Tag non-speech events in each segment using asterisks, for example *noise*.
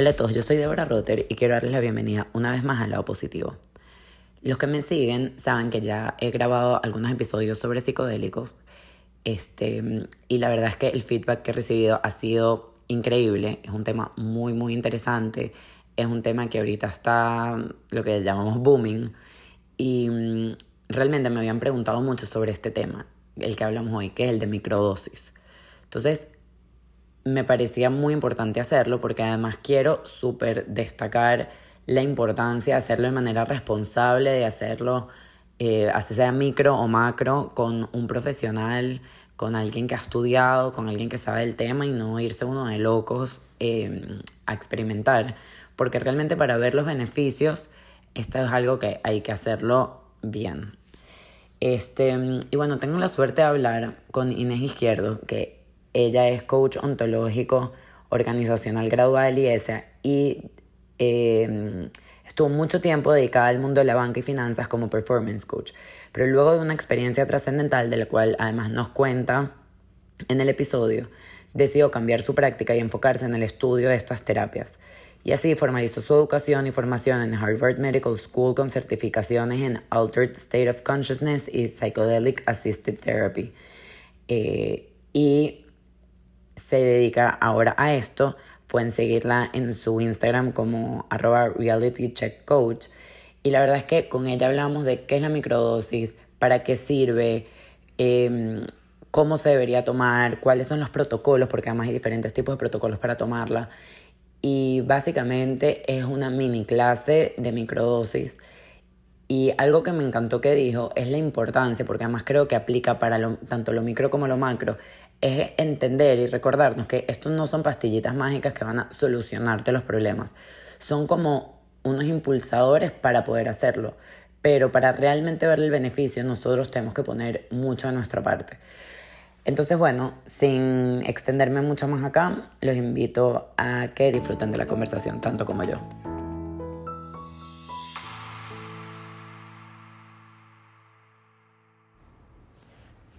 Hola a todos, yo soy Deborah Rotter y quiero darles la bienvenida una vez más al lado positivo. Los que me siguen saben que ya he grabado algunos episodios sobre psicodélicos este, y la verdad es que el feedback que he recibido ha sido increíble, es un tema muy muy interesante, es un tema que ahorita está lo que llamamos booming y mm, realmente me habían preguntado mucho sobre este tema, el que hablamos hoy, que es el de microdosis. Entonces, me parecía muy importante hacerlo porque además quiero súper destacar la importancia de hacerlo de manera responsable, de hacerlo, eh, así sea micro o macro, con un profesional, con alguien que ha estudiado, con alguien que sabe el tema y no irse uno de locos em, a experimentar. Porque realmente para ver los beneficios, esto es algo que hay que hacerlo bien. Este, y bueno, tengo la suerte de hablar con Inés Izquierdo, que ella es coach ontológico organizacional graduada del IESA y em, estuvo mucho tiempo dedicada al mundo de la banca y finanzas como performance coach. Pero luego de una experiencia trascendental de la cual además nos cuenta en el episodio, decidió cambiar su práctica y enfocarse en el estudio de estas terapias. Y así formalizó su educación y formación en Harvard Medical School con certificaciones en Altered State of Consciousness y Psychedelic Assisted Therapy. Eh, y se dedica ahora a esto. Pueden seguirla en su Instagram como arroba realitycheckcoach. Y la verdad es que con ella hablamos de qué es la microdosis, para qué sirve, em, cómo se debería tomar, cuáles son los protocolos, porque además hay diferentes tipos de protocolos para tomarla. Y básicamente es una mini clase de microdosis. Y algo que me encantó que dijo es la importancia, porque además creo que aplica para tanto lo micro como lo macro, es entender y recordarnos que estos no son pastillitas mágicas que van a solucionarte los problemas. Son como unos impulsadores para poder hacerlo. Pero para realmente ver el beneficio, nosotros tenemos que poner mucho de nuestra parte. Entonces, bueno, sin extenderme mucho más acá, los invito a que disfruten de la conversación, tanto como yo.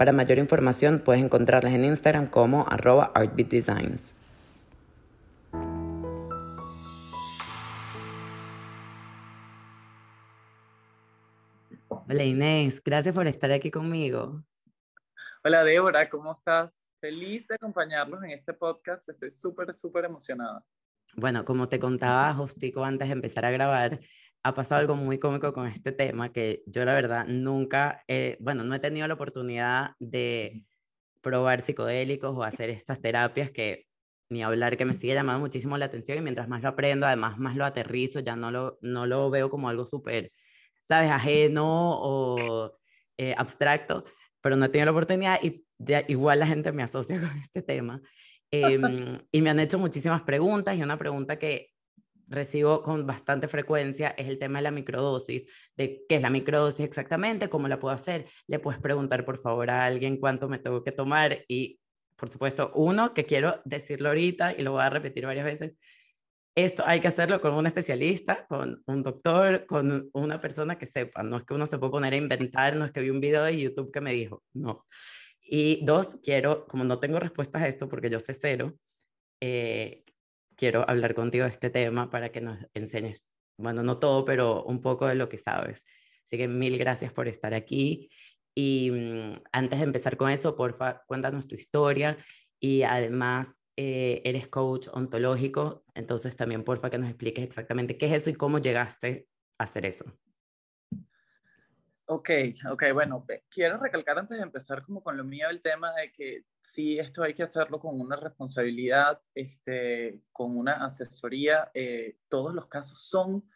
Para mayor información puedes encontrarlas en Instagram como arroba artbeatdesigns. Hola Inés, gracias por estar aquí conmigo. Hola Débora, ¿cómo estás? Feliz de acompañarlos en este podcast, estoy súper, súper emocionada. Bueno, como te contaba Justico antes de empezar a grabar, ha pasado algo muy cómico con este tema que yo la verdad nunca, bueno, no he tenido la oportunidad de probar psicodélicos o hacer estas terapias que ni hablar que me sigue llamando muchísimo la atención y mientras más lo aprendo, además más lo aterrizo, ya no lo, no lo veo como algo súper, sabes, ajeno o eh, abstracto, pero no he tenido la oportunidad y igual la gente me asocia *laughs* con este tema. *laughs* Em, y me han hecho muchísimas preguntas y una pregunta que recibo con bastante frecuencia es el tema de la microdosis, de qué es la microdosis exactamente, cómo la puedo hacer. Le puedes preguntar por favor a alguien cuánto me tengo que tomar y por supuesto, uno que quiero decirlo ahorita y lo voy a repetir varias veces, esto hay que hacerlo con un especialista, con un doctor, con una persona que sepa. No es que uno se pueda poner a inventar, no es que vi un video de YouTube que me dijo, no. Y dos, quiero, como no tengo respuestas a esto porque yo sé cero, eh, quiero hablar contigo de este tema para que nos enseñes, bueno, no todo, pero un poco de lo que sabes. Así que mil gracias por estar aquí. Y mm, antes de empezar con eso, porfa, cuéntanos tu historia y además eh, eres coach ontológico, entonces también porfa que nos expliques exactamente qué es eso y cómo llegaste a hacer eso. Ok, ok, bueno, quiero recalcar antes de empezar como con lo mío el tema de que sí, esto hay que hacerlo con una responsabilidad, este, con una asesoría. Eh, todos los casos son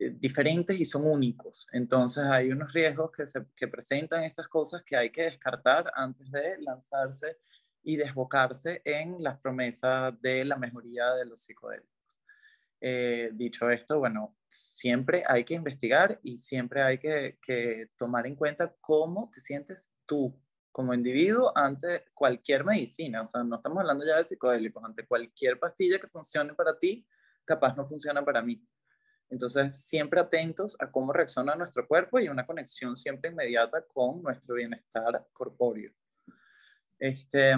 eh, diferentes y son únicos. Entonces hay unos riesgos que, se, que presentan estas cosas que hay que descartar antes de lanzarse y desbocarse en las promesas de la mejoría de los psicodélicos. Eh, dicho esto, bueno, siempre hay que investigar y siempre hay que, que tomar en cuenta cómo te sientes tú como individuo ante cualquier medicina. O sea, no estamos hablando ya de psicodélicos, ante cualquier pastilla que funcione para ti, capaz no funciona para mí. Entonces, siempre atentos a cómo reacciona nuestro cuerpo y una conexión siempre inmediata con nuestro bienestar corpóreo. Este,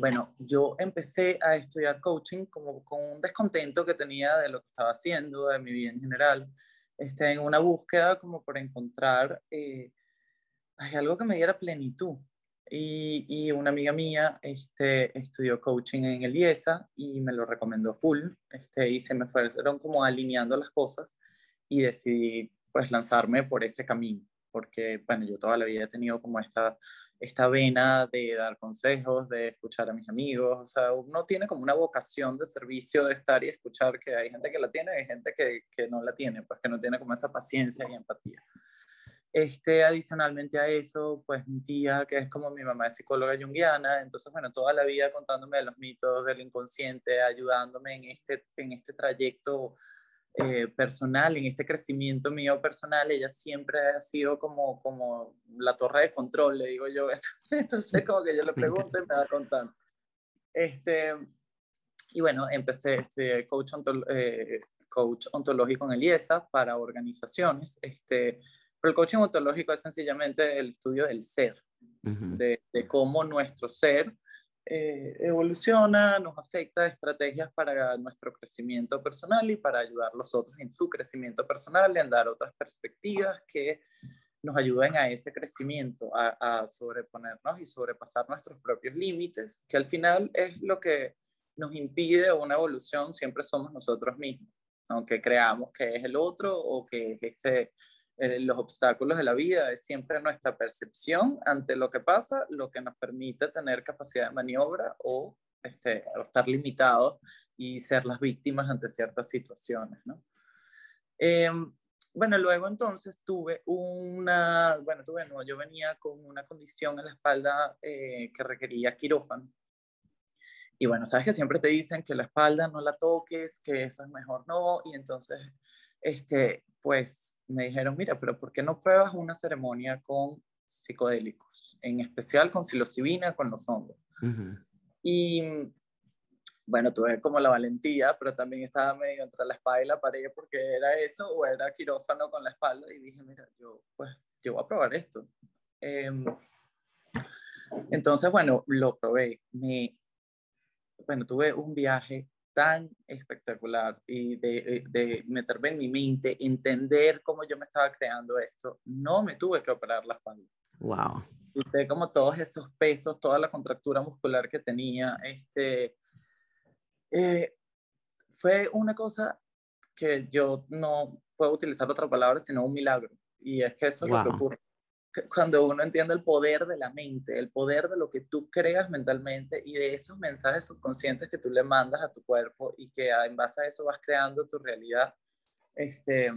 bueno, yo empecé a estudiar coaching como con un descontento que tenía de lo que estaba haciendo, de mi vida en general, este, en una búsqueda como por encontrar eh, algo que me diera plenitud. Y, una amiga mía este, estudió coaching en el IESA y me lo recomendó full, este, y se me fueron como alineando las cosas y decidí pues lanzarme por ese camino, porque bueno, yo toda la vida he tenido como esta, esta vena de dar consejos, de escuchar a mis amigos, o sea, uno tiene como una vocación de servicio, de estar y escuchar que hay gente que la tiene y hay gente que, que no la tiene, pues que no tiene como esa paciencia y empatía. Este, adicionalmente a eso, pues mi tía, que es como mi mamá es psicóloga junguiana, entonces, bueno, toda la vida contándome de los mitos del inconsciente, ayudándome en este, en este trayecto eh, personal, en este crecimiento mío personal, ella siempre ha sido como, como la torre de control, le digo yo. *laughs* Entonces, como que yo le pregunto y me va contando. Este, y bueno, empecé, estudié coach, eh, coach ontológico en el IESA para organizaciones. Este, pero el coaching ontológico es sencillamente el estudio del ser, de, cómo nuestro ser eh, evoluciona, nos afecta estrategias para nuestro crecimiento personal y para ayudar a los otros en su crecimiento personal, en dar otras perspectivas que nos ayuden a ese crecimiento, a, a sobreponernos y sobrepasar nuestros propios límites, que al final es lo que nos impide una evolución, siempre somos nosotros mismos, aunque creamos que es el otro o que es este los obstáculos de la vida, es siempre nuestra percepción ante lo que pasa, lo que nos permite tener capacidad de maniobra o, este, estar limitados y ser las víctimas ante ciertas situaciones. ¿no? Em, bueno, luego entonces tuve una, bueno, tuve, no, yo venía con una condición en la espalda eh, que requería quirófano. Y bueno, sabes que siempre te dicen que la espalda no la toques, que eso es mejor no, y entonces este, pues me dijeron, mira, pero ¿por qué no pruebas una ceremonia con psicodélicos, en especial con psilocibina, con los hongos? Y bueno, tuve como la valentía, pero también estaba medio entre la espalda y la pared porque era eso o era quirófano con la espalda y dije, mira, yo pues yo voy a probar esto. Em, entonces, bueno, lo probé. Me, bueno, tuve un viaje tan espectacular y de, de, meterme en mi mente, entender cómo yo me estaba creando esto, no me tuve que operar la espalda. Wow. Y como todos esos pesos, toda la contractura muscular que tenía, este, eh, fue una cosa que yo no puedo utilizar otra palabra, sino un milagro. Y es que eso es lo que ocurre cuando uno entiende el poder de la mente, el poder de lo que tú creas mentalmente y de esos mensajes subconscientes que tú le mandas a tu cuerpo y que en base a eso vas creando tu realidad, este,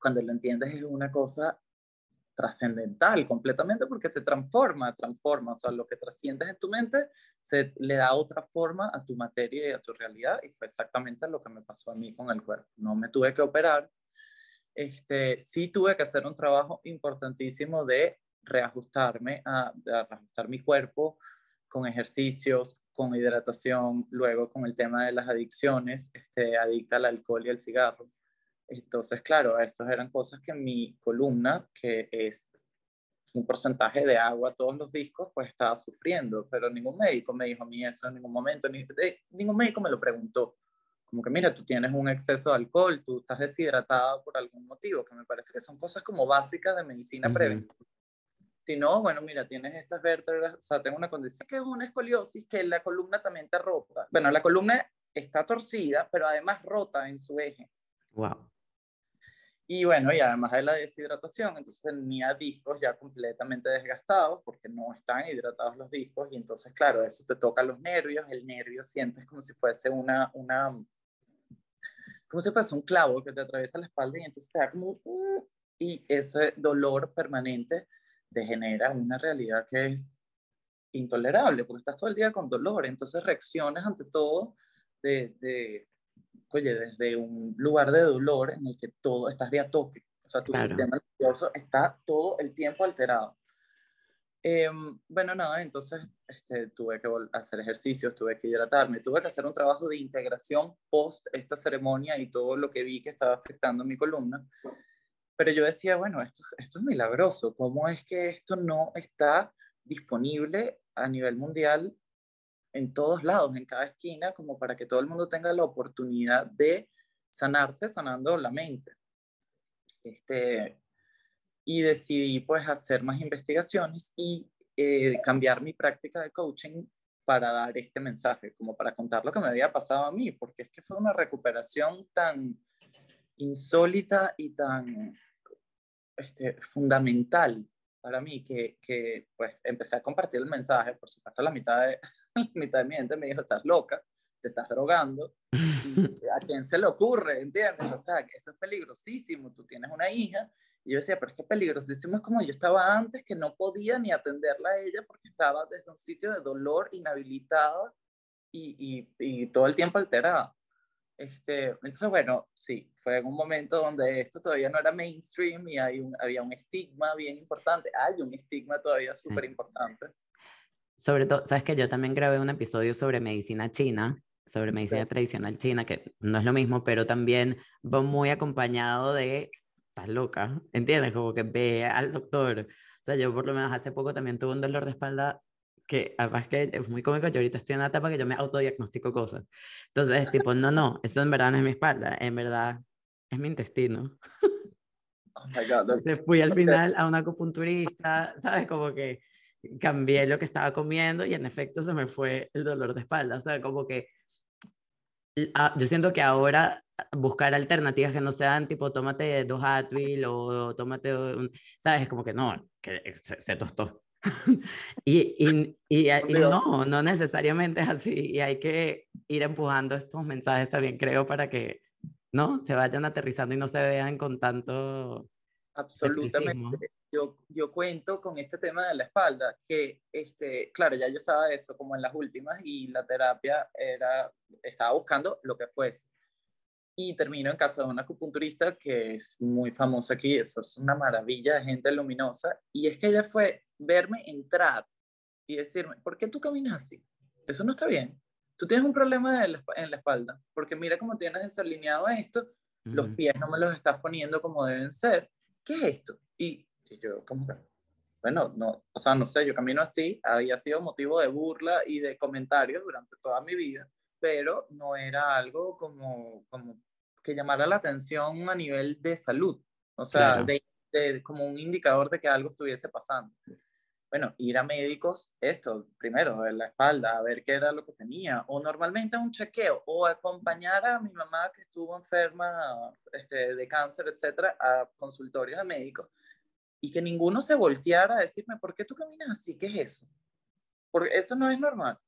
cuando lo entiendes es una cosa trascendental completamente porque te transforma, transforma, o sea, lo que trasciendes en tu mente se le da otra forma a tu materia y a tu realidad y fue exactamente lo que me pasó a mí con el cuerpo. No me tuve que operar, este, sí tuve que hacer un trabajo importantísimo de reajustarme, a, reajustar mi cuerpo con ejercicios, con hidratación, luego con el tema de las adicciones, este, adicta al alcohol y al cigarro. Entonces, claro, estas eran cosas que mi columna, que es un porcentaje de agua todos los discos, pues estaba sufriendo, pero ningún médico me dijo a mí eso en ningún momento, ni, ningún médico me lo preguntó como que mira, tú tienes un exceso de alcohol, tú estás deshidratado por algún motivo, que me parece que son cosas como básicas de medicina preventiva. Si no, bueno, mira, tienes estas vértebras, o sea, tengo una condición que es una escoliosis, que la columna también te rota. Bueno, la columna está torcida, pero además rota en su eje. Wow. Y bueno, y además de la deshidratación, entonces tenía discos ya completamente desgastados porque no están hidratados los discos y entonces, claro, eso te toca los nervios, el nervio sientes como si fuese una, una como si fuese un clavo que te atraviesa la espalda y entonces te da como uh, y ese dolor permanente te genera una realidad que es intolerable porque estás todo el día con dolor, entonces reaccionas ante todo de, de oye, desde un lugar de dolor en el que todo estás de a toque, o sea, tu sistema nervioso está todo el tiempo alterado. Em, bueno, nada, entonces este, tuve que hacer ejercicios, tuve que hidratarme, tuve que hacer un trabajo de integración post esta ceremonia y todo lo que vi que estaba afectando mi columna. Pero yo decía, bueno, esto, esto es milagroso, ¿cómo es que esto no está disponible a nivel mundial en todos lados, en cada esquina, como para que todo el mundo tenga la oportunidad de sanarse sanando la mente? Este, y decidí pues hacer más investigaciones y eh, cambiar mi práctica de coaching para dar este mensaje, como para contar lo que me había pasado a mí, porque es que fue una recuperación tan insólita y tan este, fundamental para mí que, que, pues empecé a compartir el mensaje, por supuesto la mitad de, *laughs* la mitad de mi gente me dijo, estás loca, te estás drogando, *laughs* ¿a quién se le ocurre? ¿Entiendes? O sea, que eso es peligrosísimo, tú tienes una hija y yo decía, pero es que peligrosísimo es como yo estaba antes, que no podía ni atenderla a ella porque estaba desde un sitio de dolor, inhabilitada y, y, y todo el tiempo alterada. Este, entonces, bueno, sí, fue en un momento donde esto todavía no era mainstream y hay un, había un estigma bien importante. Hay un estigma todavía súper importante. Sobre todo, sabes que yo también grabé un episodio sobre medicina china, sobre medicina tradicional china, que no es lo mismo, pero también va muy acompañado de estás loca, ¿entiendes? Como que ve al doctor. O sea, yo por lo menos hace poco también tuve un dolor de espalda que además que es muy cómico, yo ahorita estoy en una etapa que yo me autodiagnostico cosas. Entonces es tipo, no, no, esto en verdad no es mi espalda, en verdad es mi intestino. Oh my God, Entonces fui al final a una acupunturista, ¿sabes? Como que cambié lo que estaba comiendo y en efecto se me fue el dolor de espalda. O sea, como que ah, yo siento que ahora buscar alternativas que no sean tipo tómate dos Advil o tómate un, sabes, es como que no, que se, tostó. *laughs* y, y, y, no, no necesariamente es así y hay que ir empujando estos mensajes también creo para que no se vayan aterrizando y no se vean con tanto absolutamente. yo, yo cuento con este tema de la espalda que este claro ya yo estaba eso como en las últimas y la terapia era estaba buscando lo que fuese y termino en casa de una acupunturista que es muy famosa aquí, eso es una maravilla de gente luminosa, y es que ella fue verme entrar y decirme, ¿por qué tú caminas así? Eso no está bien. Tú tienes un problema en la espalda, porque mira cómo tienes desalineado esto, los pies no me los estás poniendo como deben ser. ¿Qué es esto? Y, yo, como bueno, no, o sea, no sé, yo camino así, había sido motivo de burla y de comentarios durante toda mi vida pero no era algo como, como que llamara la atención a nivel de salud, o sea, de, como un indicador de que algo estuviese pasando. Bueno, ir a médicos, esto, primero, en la espalda, a ver qué era lo que tenía, o normalmente un chequeo, o acompañar a mi mamá que estuvo enferma este, de cáncer, etcétera, a consultorios de médicos, y que ninguno se volteara a decirme, ¿por qué tú caminas así? ¿Qué es eso? Porque eso no es normal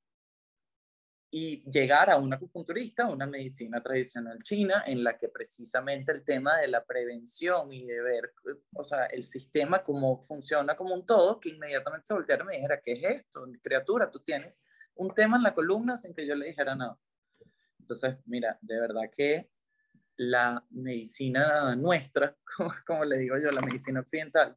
y llegar a un acupunturista, una medicina tradicional china, en la que precisamente el tema de la prevención y de ver, o sea, el sistema cómo funciona como un todo, que inmediatamente se volteara y me dijera, ¿qué es esto? Criatura, tú tienes un tema en la columna sin que yo le dijera nada. Entonces, mira, de verdad que la medicina nuestra, *laughs* como, como le digo yo, la medicina occidental,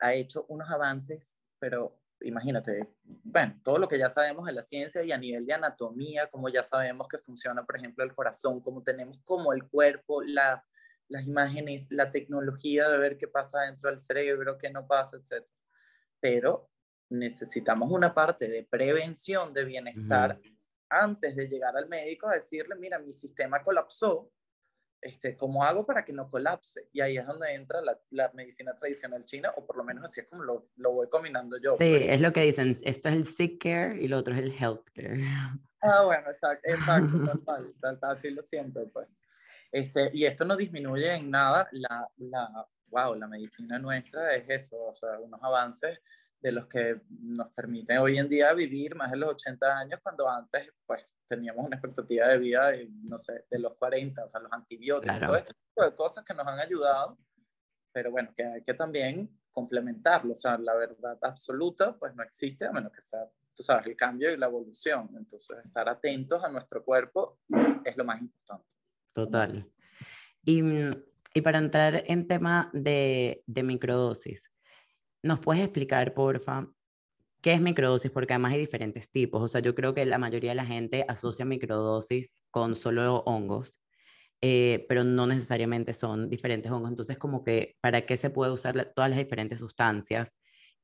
ha hecho unos avances, pero imagínate, bueno, todo lo que ya sabemos de la ciencia y a nivel de anatomía, como ya sabemos que funciona, por ejemplo, el corazón, como tenemos como el cuerpo, la, las imágenes, la tecnología de ver qué pasa dentro del cerebro, qué no pasa, etc. Pero necesitamos una parte de prevención de bienestar antes de llegar al médico a decirle, mira, mi sistema colapsó, este, ¿cómo hago para que no colapse? Y ahí es donde entra la, la medicina tradicional china, o por lo menos así es como lo, lo voy combinando yo. Sí, pues. es lo que dicen, esto es el sick care y lo otro es el health care. *laughs* Ah, bueno, exacto, exacto así lo siento, pues. Este, y esto no disminuye en nada la, la, wow, la medicina nuestra es eso, o sea, unos avances de los que nos permiten hoy en día vivir más de los 80 años, cuando antes, pues, teníamos una expectativa de vida de, no sé, de los 40, o sea, los antibióticos, todo este tipo de cosas que nos han ayudado, pero bueno, que hay que también complementarlo, o sea, la verdad absoluta, pues no existe a menos que sea tú sabes, el cambio y la evolución. Entonces, estar atentos a nuestro cuerpo es lo más importante. Total. Y, y para entrar en tema de, de microdosis, ¿nos puedes explicar, porfa, qué es microdosis? Porque además hay diferentes tipos. O sea, yo creo que la mayoría de la gente asocia microdosis con solo hongos. Eh, pero no necesariamente son diferentes hongos. Entonces, como que, ¿para qué se puede usar todas las diferentes sustancias?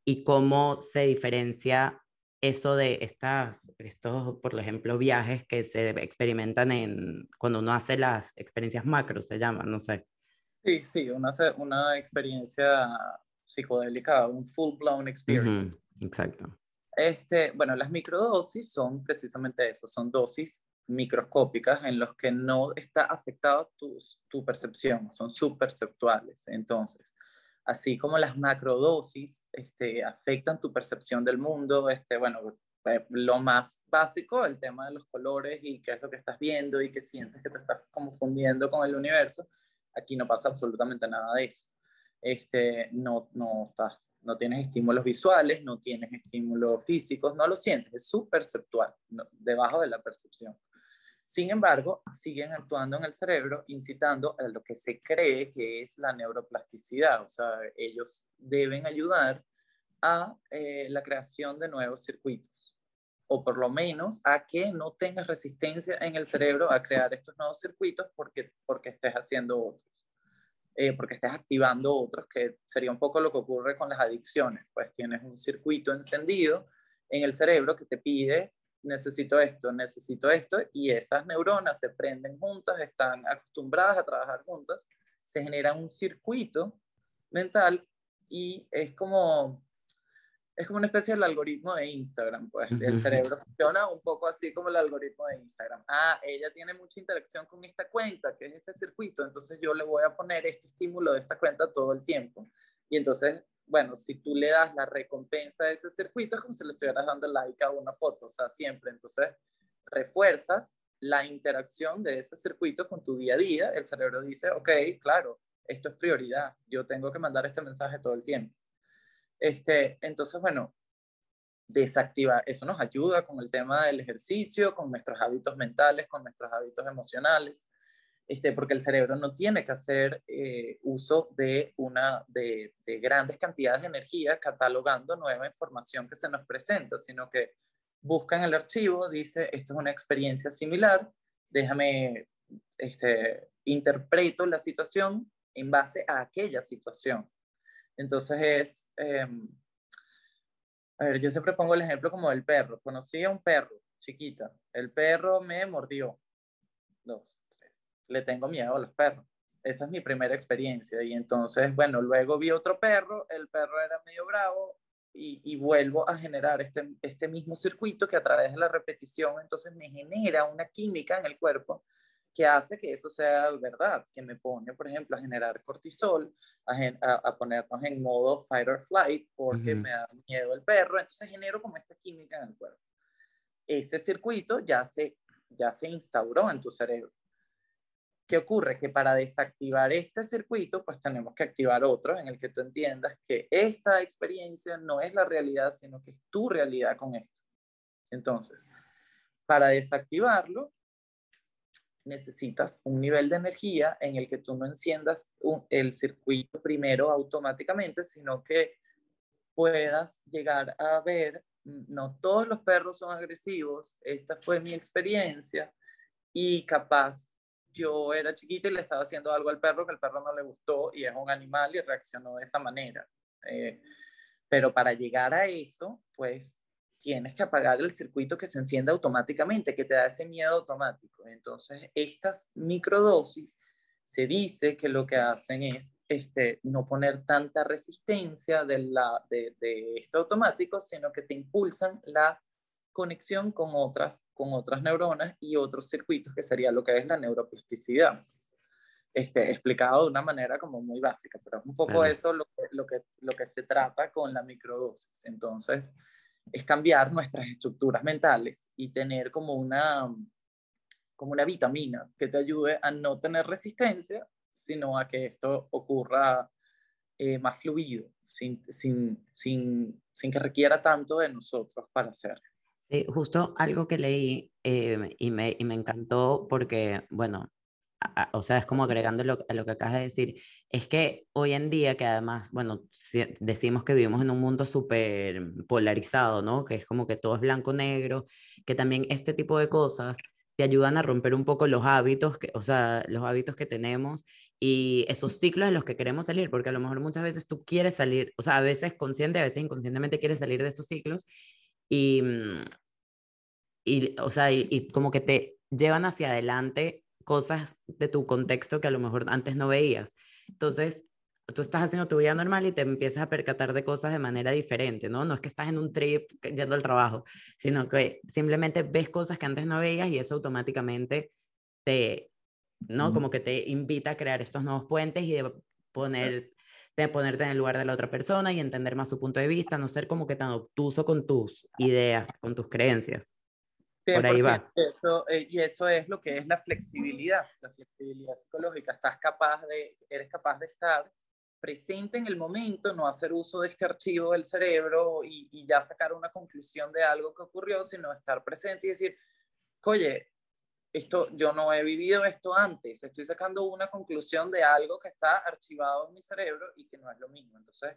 Y cómo se diferencia eso de estas, estos, por ejemplo, viajes que se experimentan en, cuando uno hace las experiencias macro, se llaman, no sé. Sí, sí, una, una experiencia psicodélica, un full-blown experience. exacto. Este, bueno, las microdosis son precisamente eso, son dosis microscópicas en los que no está afectada tu, tu percepción, son subperceptuales. Entonces, así como las macrodosis este, afectan tu percepción del mundo, este, bueno, eh, lo más básico, el tema de los colores y qué es lo que estás viendo y que sientes que te estás confundiendo con el universo, aquí no pasa absolutamente nada de eso. Este, no, no, estás, no tienes estímulos visuales, no tienes estímulos físicos, no lo sientes, es subperceptual, debajo de la percepción. Sin embargo, siguen actuando en el cerebro, incitando a lo que se cree que es la neuroplasticidad. O sea, ellos deben ayudar a eh, la creación de nuevos circuitos, o por lo menos a que no tengas resistencia en el cerebro a crear estos nuevos circuitos porque, porque estés haciendo otros, eh, porque estés activando otros, que sería un poco lo que ocurre con las adicciones. Pues tienes un circuito encendido en el cerebro que te pide necesito esto, necesito esto, y esas neuronas se prenden juntas, están acostumbradas a trabajar juntas, se genera un circuito mental y es como, es como una especie del algoritmo de Instagram, pues el cerebro funciona un poco así como el algoritmo de Instagram. Ah, ella tiene mucha interacción con esta cuenta, que es este circuito, entonces yo le voy a poner este estímulo de esta cuenta todo el tiempo. Y entonces bueno, si tú le das la recompensa a ese circuito, es como si le estuvieras dando like a una foto, o sea, siempre. Entonces, refuerzas la interacción de ese circuito con tu día a día. El cerebro dice, ok, claro, esto es prioridad, yo tengo que mandar este mensaje todo el tiempo. Este, entonces, bueno, desactiva, eso nos ayuda con el tema del ejercicio, con nuestros hábitos mentales, con nuestros hábitos emocionales. Este, porque el cerebro no tiene que hacer eh, uso de, una, de, grandes cantidades de energía catalogando nueva información que se nos presenta, sino que busca en el archivo, dice, esto es una experiencia similar, déjame, este, interpreto la situación en base a aquella situación. Entonces es, em, a ver, yo siempre pongo el ejemplo como del perro. Conocí a un perro chiquita, el perro me mordió. Dos le tengo miedo a los perros. Esa es mi primera experiencia. Y entonces, bueno, luego vi otro perro, el perro era medio bravo y, vuelvo a generar este, este mismo circuito que a través de la repetición, entonces me genera una química en el cuerpo que hace que eso sea verdad, que me pone, por ejemplo, a generar cortisol, a, ponernos en modo fight or flight porque me da miedo el perro, entonces genero como esta química en el cuerpo. Ese circuito ya se, ya se instauró en tu cerebro. ¿Qué ocurre? Que para desactivar este circuito, pues tenemos que activar otro en el que tú entiendas que esta experiencia no es la realidad, sino que es tu realidad con esto. Entonces, para desactivarlo, necesitas un nivel de energía en el que tú no enciendas el circuito primero automáticamente, sino que puedas llegar a ver, no todos los perros son agresivos, esta fue mi experiencia y capaz yo era chiquita y le estaba haciendo algo al perro que el perro no le gustó y es un animal y reaccionó de esa manera. Eh, pero para llegar a eso, pues tienes que apagar el circuito que se enciende automáticamente, que te da ese miedo automático. Entonces, estas microdosis se dice que lo que hacen es este, no poner tanta resistencia de, la, de, de esto automático, sino que te impulsan la conexión con otras, con otras neuronas y otros circuitos, que sería lo que es la neuroplasticidad. Este, explicado de una manera como muy básica, pero es un poco eso lo que, lo, que, lo que se trata con la microdosis. Entonces, es cambiar nuestras estructuras mentales y tener como una, como una vitamina que te ayude a no tener resistencia, sino a que esto ocurra eh, más fluido, sin, sin, sin, sin que requiera tanto de nosotros para hacerlo. Sí, justo algo que leí eh, y, me, y me encantó porque, bueno, o sea, es como agregando lo, a lo que acabas de decir, es que hoy en día, que además, bueno, decimos que vivimos en un mundo súper polarizado, ¿no? Que es como que todo es blanco-negro, que también este tipo de cosas te ayudan a romper un poco los hábitos, que, o sea, los hábitos que tenemos y esos ciclos de los que queremos salir, porque a lo mejor muchas veces tú quieres salir, o sea, a veces consciente, a veces inconscientemente quieres salir de esos ciclos y, mm, y o sea, y como que te llevan hacia adelante cosas de tu contexto que a lo mejor antes no veías. Entonces, tú estás haciendo tu vida normal y te empiezas a percatar de cosas de manera diferente, ¿no? No es que estás en un trip yendo al trabajo, sino que simplemente ves cosas que antes no veías y eso automáticamente te, ¿no? Como que te invita a crear estos nuevos puentes y de poner de ponerte en el lugar de la otra persona y entender más su punto de vista, no ser como que tan obtuso con tus ideas, con tus creencias. Por ahí va. Eso, eh, y eso es lo que es la flexibilidad, la flexibilidad psicológica. Estás capaz de, eres capaz de estar presente en el momento, no hacer uso de este archivo del cerebro y, y ya sacar una conclusión de algo que ocurrió, sino estar presente y decir, oye, esto, yo no he vivido esto antes, estoy sacando una conclusión de algo que está archivado en mi cerebro y que no es lo mismo. Entonces,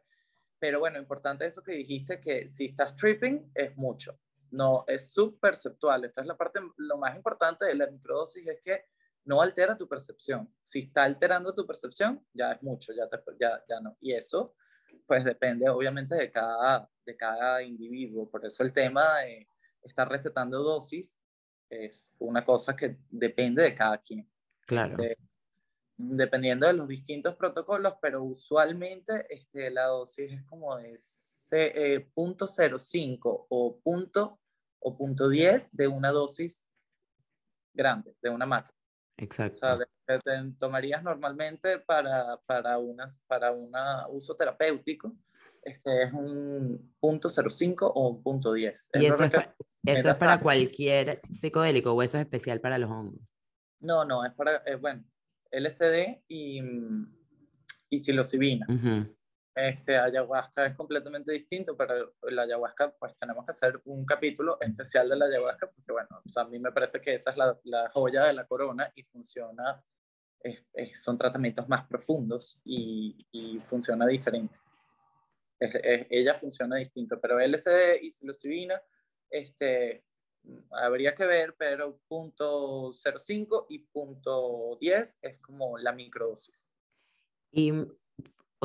pero bueno, importante eso que dijiste, que si estás tripping es mucho no es subperceptual. Esta es la parte, lo más importante de la microdosis es que no altera tu percepción. Si está alterando tu percepción, ya es mucho, ya, ya, ya no. Y eso, pues depende obviamente de cada, de cada individuo. Por eso el tema de estar recetando dosis es una cosa que depende de cada quien. Claro. Este, dependiendo de los distintos protocolos, pero usualmente este, la dosis es como de eh, 0.05 o punto o punto 10 de una dosis grande, de una macro. Exacto. O sea, que te tomarías normalmente para, para, unas, para un uso terapéutico, este es un punto 05 o un punto 10. ¿Y eso, es, eso es para cualquier psicodélico o eso es especial para los hongos? No, no, es para, eh, bueno, LSD y, y psilocibina. Este, ayahuasca es completamente distinto, pero la ayahuasca, pues tenemos que hacer un capítulo especial de la ayahuasca, porque bueno, a mí me parece que esa es la, la joya de la corona y funciona, son tratamientos más profundos y, y funciona diferente. ella funciona distinto, pero LSD y psilocibina, este, habría que ver, pero punto 0.5 y punto 10 es como la microdosis. Y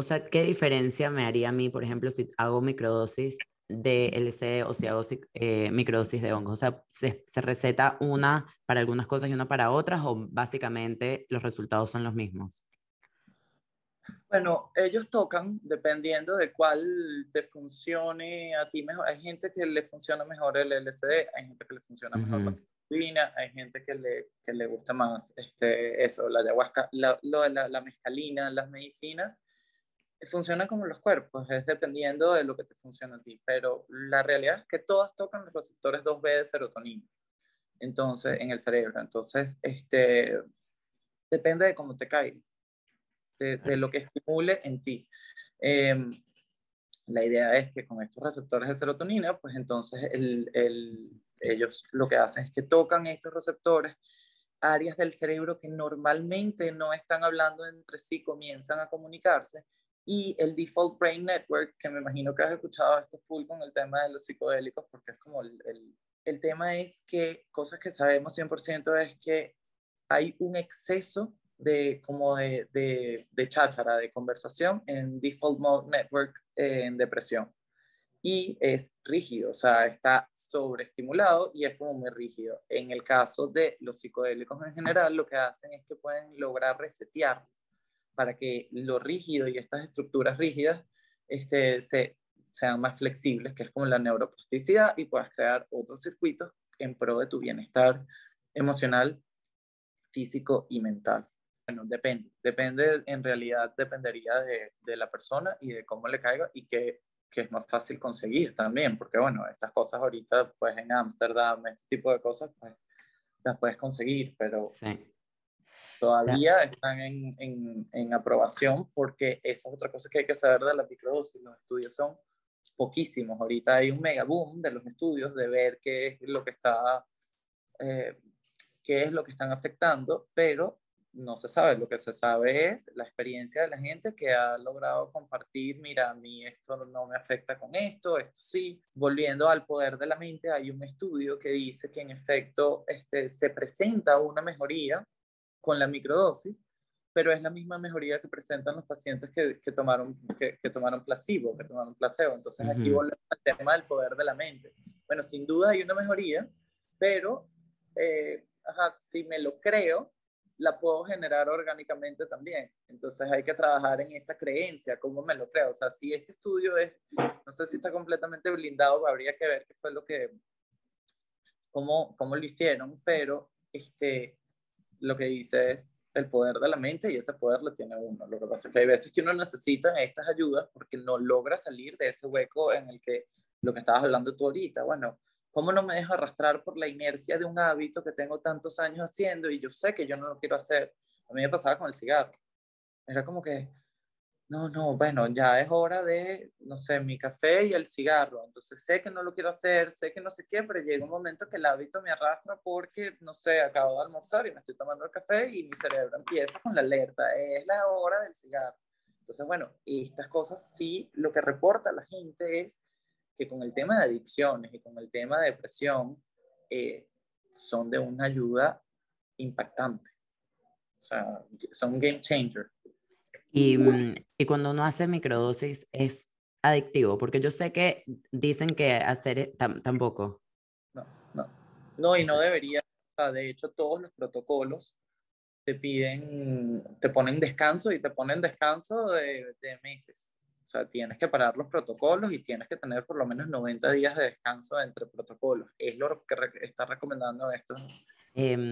o sea, ¿qué diferencia me haría a mí, por ejemplo, si hago microdosis de LSD o si hago eh, microdosis de hongos? O sea, ¿se, ¿se, receta una para algunas cosas y una para otras o básicamente los resultados son los mismos? Bueno, ellos tocan dependiendo de cuál te funcione a ti mejor. Hay gente que le funciona mejor el LSD, hay gente que le funciona mejor la psilocibina, hay gente que le, que le gusta más este, eso, la ayahuasca, la, la, la mescalina, las medicinas funciona como los cuerpos, es dependiendo de lo que te funciona a ti, pero la realidad es que todas tocan los receptores 2B de serotonina, entonces, en el cerebro. Entonces, este, depende de cómo te caiga, de, lo que estimule en ti. Em, la idea es que con estos receptores de serotonina, pues entonces el, el, ellos lo que hacen es que tocan estos receptores áreas del cerebro que normalmente no están hablando entre sí, comienzan a comunicarse y el Default Brain Network, que me imagino que has escuchado esto full con el tema de los psicodélicos, porque es como el, el, el tema es que cosas que sabemos 100% es que hay un exceso de como de, de, de cháchara, de conversación en Default Mode Network en depresión. Y es rígido, o sea, está sobreestimulado y es como muy rígido. En el caso de los psicodélicos en general, lo que hacen es que pueden lograr resetear para que lo rígido y estas estructuras rígidas este, se, sean más flexibles, que es como la neuroplasticidad, y puedas crear otros circuitos en pro de tu bienestar emocional, físico y mental. Bueno, depende, depende, en realidad dependería de, de la persona y de cómo le caiga y qué, que es más fácil conseguir también, porque bueno, estas cosas ahorita, pues en Ámsterdam, este tipo de cosas, pues las puedes conseguir, pero. Todavía están en, en, en, aprobación porque esa es otra cosa que hay que saber de la microdosis. Los estudios son poquísimos. Ahorita hay un mega boom de los estudios de ver qué es lo que está, eh, qué es lo que están afectando, pero no se sabe. Lo que se sabe es la experiencia de la gente que ha logrado compartir, mira, a mí esto no me afecta con esto, esto sí. Volviendo al poder de la mente, hay un estudio que dice que en efecto este, se presenta una mejoría con la microdosis, pero es la misma mejoría que presentan los pacientes que, que tomaron, que, que, tomaron placebo, que tomaron placebo. Entonces aquí volvemos al tema del poder de la mente. Bueno, sin duda hay una mejoría, pero eh, ajá, si me lo creo, la puedo generar orgánicamente también. Entonces hay que trabajar en esa creencia, cómo me lo creo. O sea, si este estudio es, no sé si está completamente blindado, habría que ver qué fue lo que, cómo, cómo lo hicieron, pero este, lo que dice es el poder de la mente y ese poder lo tiene uno. Lo que pasa es que hay veces que uno necesita estas ayudas porque no logra salir de ese hueco en el que lo que estabas hablando tú ahorita, bueno, ¿Cómo no me dejo arrastrar por la inercia de un hábito que tengo tantos años haciendo y yo sé que yo no lo quiero hacer? A mí me pasaba con el cigarro. Era como que, no, no, bueno, ya es hora de, no sé, mi café y el cigarro. Entonces sé que no lo quiero hacer, sé que no sé qué, pero llega un momento que el hábito me arrastra porque, no sé, acabo de almorzar y me estoy tomando el café y mi cerebro empieza con la alerta, es la hora del cigarro. Entonces, bueno, estas cosas sí, lo que reporta la gente es que con el tema de adicciones y con el tema de depresión eh, son de una ayuda impactante. O sea, son game changer. Y, mm, y cuando uno hace microdosis es adictivo, porque yo sé que dicen que hacer e, tampoco. No, no. No, y no debería. De hecho, todos los protocolos te piden, te ponen descanso y te ponen descanso de, de meses. O sea, tienes que parar los protocolos y tienes que tener por lo menos 90 días de descanso entre protocolos. Es lo que está recomendando esto. Eh,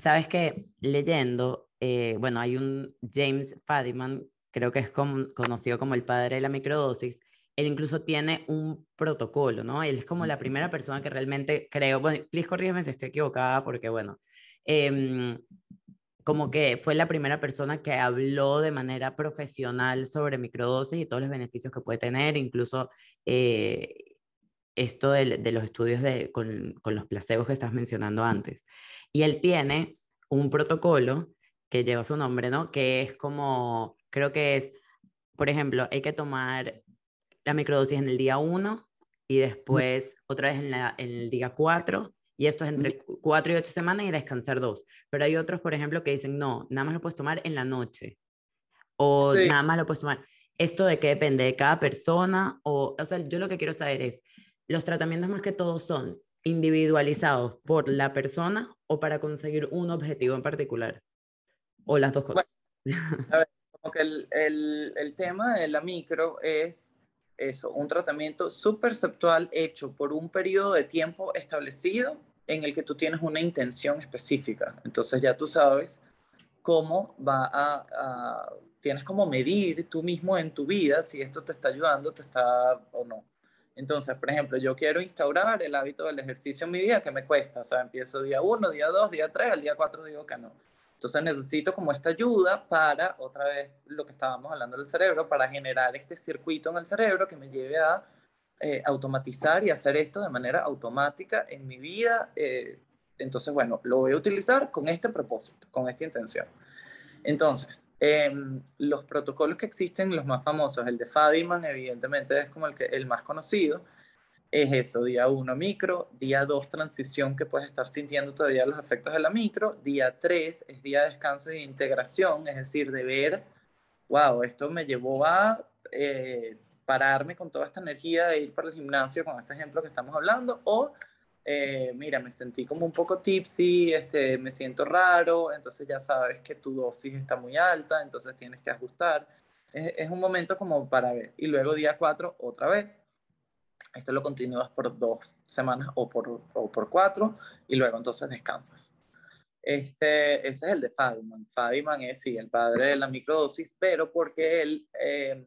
Sabes que leyendo, eh, bueno, hay un James Fadiman, creo que es conocido como el padre de la microdosis, él incluso tiene un protocolo, ¿no? Él es como la primera persona que realmente creo, bueno, please corrígeme si estoy equivocada, porque bueno, eh, como que fue la primera persona que habló de manera profesional sobre microdosis y todos los beneficios que puede tener, incluso eh, esto de, de, los estudios de, con, con, los placebos que estás mencionando antes. Y él tiene un protocolo que lleva su nombre, ¿no? Que es como, creo que es, por ejemplo, hay que tomar la microdosis en el día 1 y después otra vez en, la, en el día 4 y esto es entre 4 y 8 semanas y descansar dos. Pero hay otros, por ejemplo, que dicen, no, nada más lo puedes tomar en la noche. O nada más lo puedes tomar. Esto de qué depende de cada persona. O, o sea, yo lo que quiero saber es, los tratamientos más que todos son individualizados por la persona o para conseguir un objetivo en particular. O las dos cosas. a ver, como que el, el, el tema de la micro es eso, un tratamiento subperceptual hecho por un periodo de tiempo establecido en el que tú tienes una intención específica. Entonces ya tú sabes cómo va a, tienes como medir tú mismo en tu vida si esto te está ayudando, te está o no. Entonces, por ejemplo, yo quiero instaurar el hábito del ejercicio en mi vida, que me cuesta? O sea, empiezo día 1, día 2, día 3, al día 4 digo que no. Entonces necesito como esta ayuda para, otra vez, lo que estábamos hablando del cerebro, para generar este circuito en el cerebro que me lleve a eh, automatizar y hacer esto de manera automática en mi vida. Eh, entonces, bueno, lo voy a utilizar con este propósito, con esta intención. Entonces, em, los protocolos que existen, los más famosos, el de Fadiman, evidentemente es como el, que, el más conocido, es eso, día 1 micro, día 2 transición que puedes estar sintiendo todavía los efectos de la micro, día 3 es día de descanso e integración, es decir, de ver, wow, esto me llevó a eh, pararme con toda esta energía de ir para el gimnasio con este ejemplo que estamos hablando, o eh, mira, me sentí como un poco tipsy, este, me siento raro, entonces ya sabes que tu dosis está muy alta, entonces tienes que ajustar. Es, un momento como para ver. Y luego día 4 otra vez esto lo continúas por dos semanas o por, o por cuatro y luego entonces descansas. Este, ese es el de Fabiman. Fabiman es, sí, el padre de la microdosis, pero porque él eh,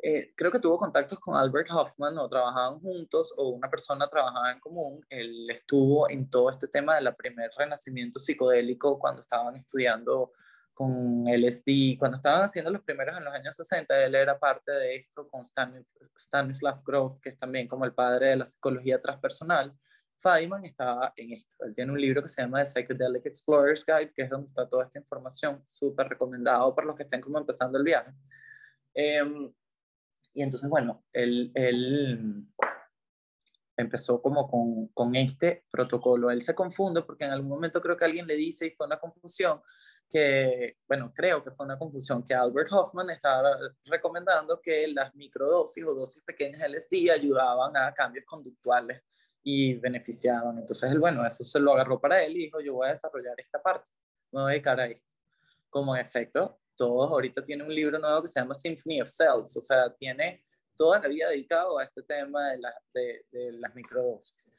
eh, creo que tuvo contactos con Albert Hoffman o trabajaban juntos o una persona trabajaba en común. Él estuvo en todo este tema del primer renacimiento psicodélico cuando estaban estudiando con LSD, cuando estaban haciendo los primeros en los años 60, él era parte de esto con Stanislav Grof, que es también como el padre de la psicología transpersonal. Feynman estaba en esto. Él tiene un libro que se llama The Psychedelic Explorer's Guide, que es donde está toda esta información, súper recomendado para los que estén como empezando el viaje. Em, y entonces, bueno, él, él empezó como con, con, este protocolo. Él se confunde porque en algún momento creo que alguien le dice, y fue una confusión, que, bueno, creo que fue una confusión, que Albert Hoffman estaba recomendando que las microdosis o dosis pequeñas de LSD ayudaban a cambios conductuales y beneficiaban. Entonces él, bueno, eso se lo agarró para él y dijo, yo voy a desarrollar esta parte, me voy a dedicar a esto. Como efecto, todos ahorita tienen un libro nuevo que se llama Symphony of Cells, o sea, tiene toda la vida dedicado a este tema de, de, de las microdosis.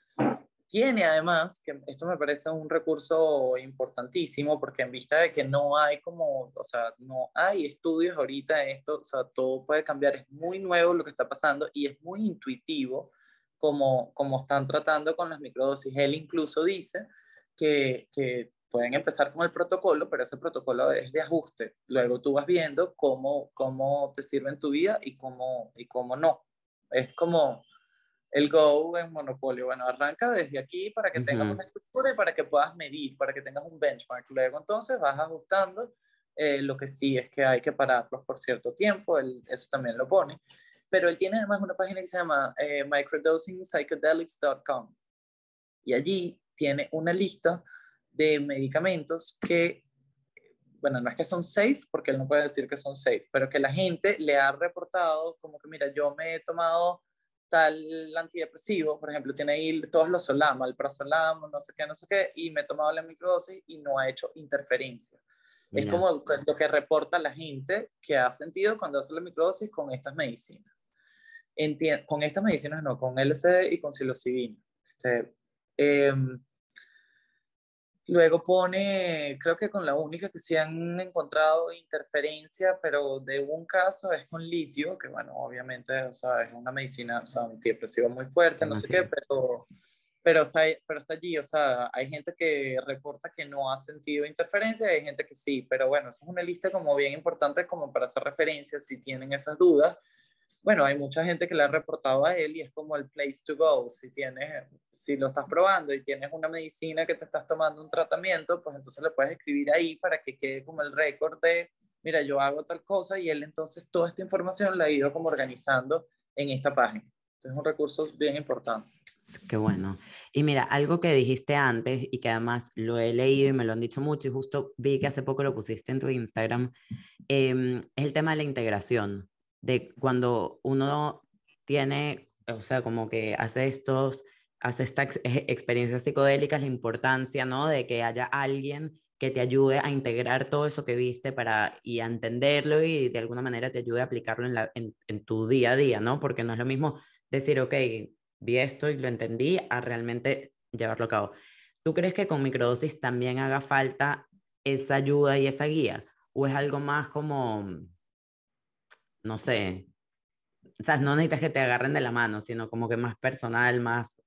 Tiene además, que esto me parece un recurso importantísimo, porque en vista de que no hay como, o sea, no hay estudios ahorita de esto, o sea, todo puede cambiar, es muy nuevo lo que está pasando y es muy intuitivo como, como están tratando con las microdosis. Él incluso dice que, que pueden empezar con el protocolo, pero ese protocolo es de ajuste. Luego tú vas viendo cómo, cómo te sirve en tu vida y cómo, y cómo no. Es como el Go en Monopolio. Bueno, arranca desde aquí para que tengas una estructura y para que puedas medir, para que tengas un benchmark. Luego entonces vas ajustando. Eh, lo que sí es que hay que pararlos por cierto tiempo, él, eso también lo pone. Pero él tiene además una página que se llama eh, microdosingpsychedelics.com y allí tiene una lista de medicamentos que, bueno, no es que son safe, porque él no puede decir que son safe, pero que la gente le ha reportado como que, mira, yo me he tomado tal antidepresivo, por ejemplo, tiene ahí todos los solama, el prasolamo, no sé qué, no sé qué, y me he tomado la microdosis y no ha hecho interferencia. Es como lo que reporta la gente que ha sentido cuando hace la microdosis con estas medicinas. con estas medicinas no, con LSD y con psilocibina. Este, eh, Luego pone, creo que con la única que se han encontrado interferencia, pero de un caso es con litio, que bueno, obviamente, o sea, es una medicina, o sea, antidepresiva muy fuerte, no sé qué, pero, pero, está, pero está allí, o sea, hay gente que reporta que no ha sentido interferencia, hay gente que sí, pero bueno, eso es una lista como bien importante como para hacer referencia si tienen esas dudas bueno, hay mucha gente que le ha reportado a él y es como el place to go. Si tienes, si lo estás probando y tienes una medicina que te estás tomando un tratamiento, pues entonces le puedes escribir ahí para que quede como el récord de, mira, yo hago tal cosa y él entonces toda esta información la ha ido como organizando en esta página. Entonces es un recurso bien importante. Qué bueno. Y mira, algo que dijiste antes y que además lo he leído y me lo han dicho mucho y justo vi que hace poco lo pusiste en tu Instagram, eh, es el tema de la integración de cuando uno tiene, o sea, como que hace estos, hace estas experiencias psicodélicas, la importancia, ¿no? De que haya alguien que te ayude a integrar todo eso que viste para y a entenderlo y de alguna manera te ayude a aplicarlo en, la, en, en tu día a día, ¿no? Porque no es lo mismo decir, ok, vi esto y lo entendí, a realmente llevarlo a cabo. ¿Tú crees que con microdosis también haga falta esa ayuda y esa guía? ¿O es algo más como, no sé, o sea, no necesitas que te agarren de la mano, sino como que más personal, más...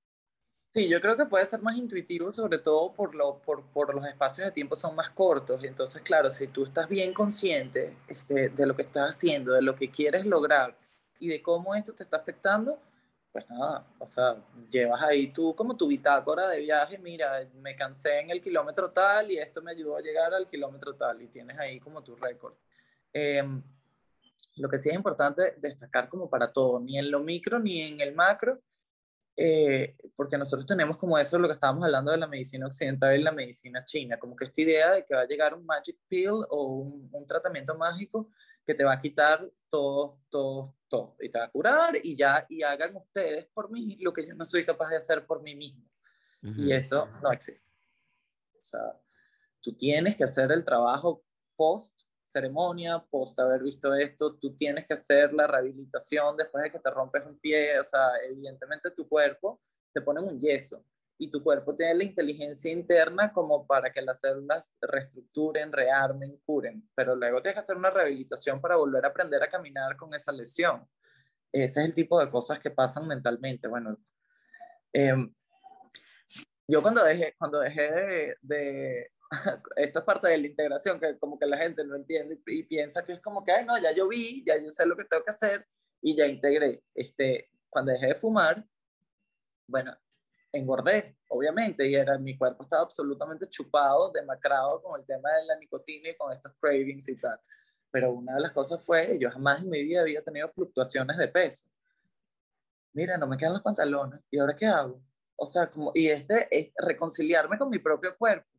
Sí, yo creo que puede ser más intuitivo, sobre todo por, lo, por, por los espacios de tiempo son más cortos. Entonces, claro, si tú estás bien consciente este, de lo que estás haciendo, de lo que quieres lograr y de cómo esto te está afectando, pues nada, o sea, llevas ahí tú como tu bitácora de viaje, mira, me cansé en el kilómetro tal y esto me ayudó a llegar al kilómetro tal y tienes ahí como tu récord. Eh, lo que sí es importante destacar como para todo, ni en lo micro ni en el macro, eh, porque nosotros tenemos como eso, lo que estábamos hablando de la medicina occidental y la medicina china, como que esta idea de que va a llegar un magic pill o un, un tratamiento mágico que te va a quitar todo, todo, todo, y te va a curar y ya, y hagan ustedes por mí lo que yo no soy capaz de hacer por mí mismo. Y eso no existe. O sea, tú tienes que hacer el trabajo post ceremonia, post haber visto esto, tú tienes que hacer la rehabilitación después de que te rompes un pie, o sea, evidentemente tu cuerpo te pone un yeso y tu cuerpo tiene la inteligencia interna como para que las células reestructuren, rearmen, curen, pero luego tienes que hacer una rehabilitación para volver a aprender a caminar con esa lesión. Ese es el tipo de cosas que pasan mentalmente. Bueno, eh, yo cuando dejé, cuando dejé de, de *laughs* esto es parte de la integración, que como que la gente no entiende y, piensa que es como que, Ay, no, ya yo vi, ya yo sé lo que tengo que hacer y ya integré. Este, cuando dejé de fumar, bueno, engordé, obviamente, y era, mi cuerpo estaba absolutamente chupado, demacrado con el tema de la nicotina y con estos cravings y tal. Pero una de las cosas fue, yo jamás en mi vida había tenido fluctuaciones de peso. Mira, no me quedan los pantalones, ¿y ahora qué hago? O sea, como, y este es reconciliarme con mi propio cuerpo.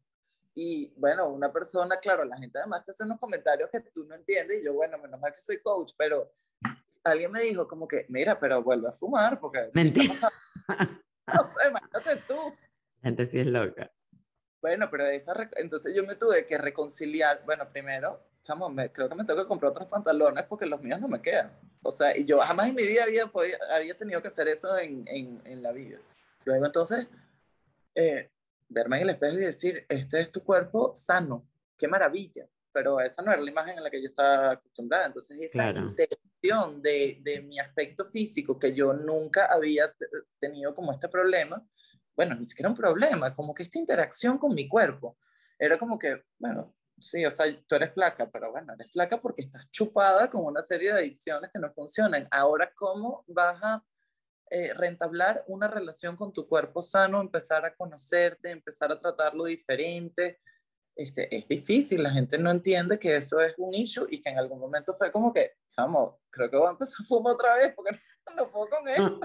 Y bueno, una persona, claro, la gente además te hace unos comentarios que tú no entiendes, y yo, bueno, menos mal que soy coach, pero alguien me dijo como que, mira, pero vuelve a fumar, porque... Mentira. *laughs* No sé, imagínate tú. Gente sí es loca. Bueno, pero esa, entonces yo me tuve que reconciliar, bueno, primero, chamo, me, creo que me tengo que comprar otros pantalones porque los míos no me quedan. O sea, y yo jamás en mi vida había, había tenido que hacer eso en, en, en la vida. Luego entonces, eh, verme en el espejo y decir, este es tu cuerpo sano, qué maravilla. Pero esa no era la imagen en la que yo estaba acostumbrada. Entonces, esa integración de, de, mi aspecto físico, que yo nunca había tenido como este problema, bueno, ni siquiera un problema, como que esta interacción con mi cuerpo, era como que, bueno, sí, o sea, tú eres flaca, pero bueno, eres flaca porque estás chupada con una serie de adicciones que no funcionan. Ahora, ¿cómo vas a eh, rentablar una relación con tu cuerpo sano, empezar a conocerte, empezar a tratarlo diferente? Este, es difícil, la gente no entiende que eso es un issue y que en algún momento fue como que, chamo, creo que voy a empezar a *laughs* fumar otra vez porque no, puedo con esto.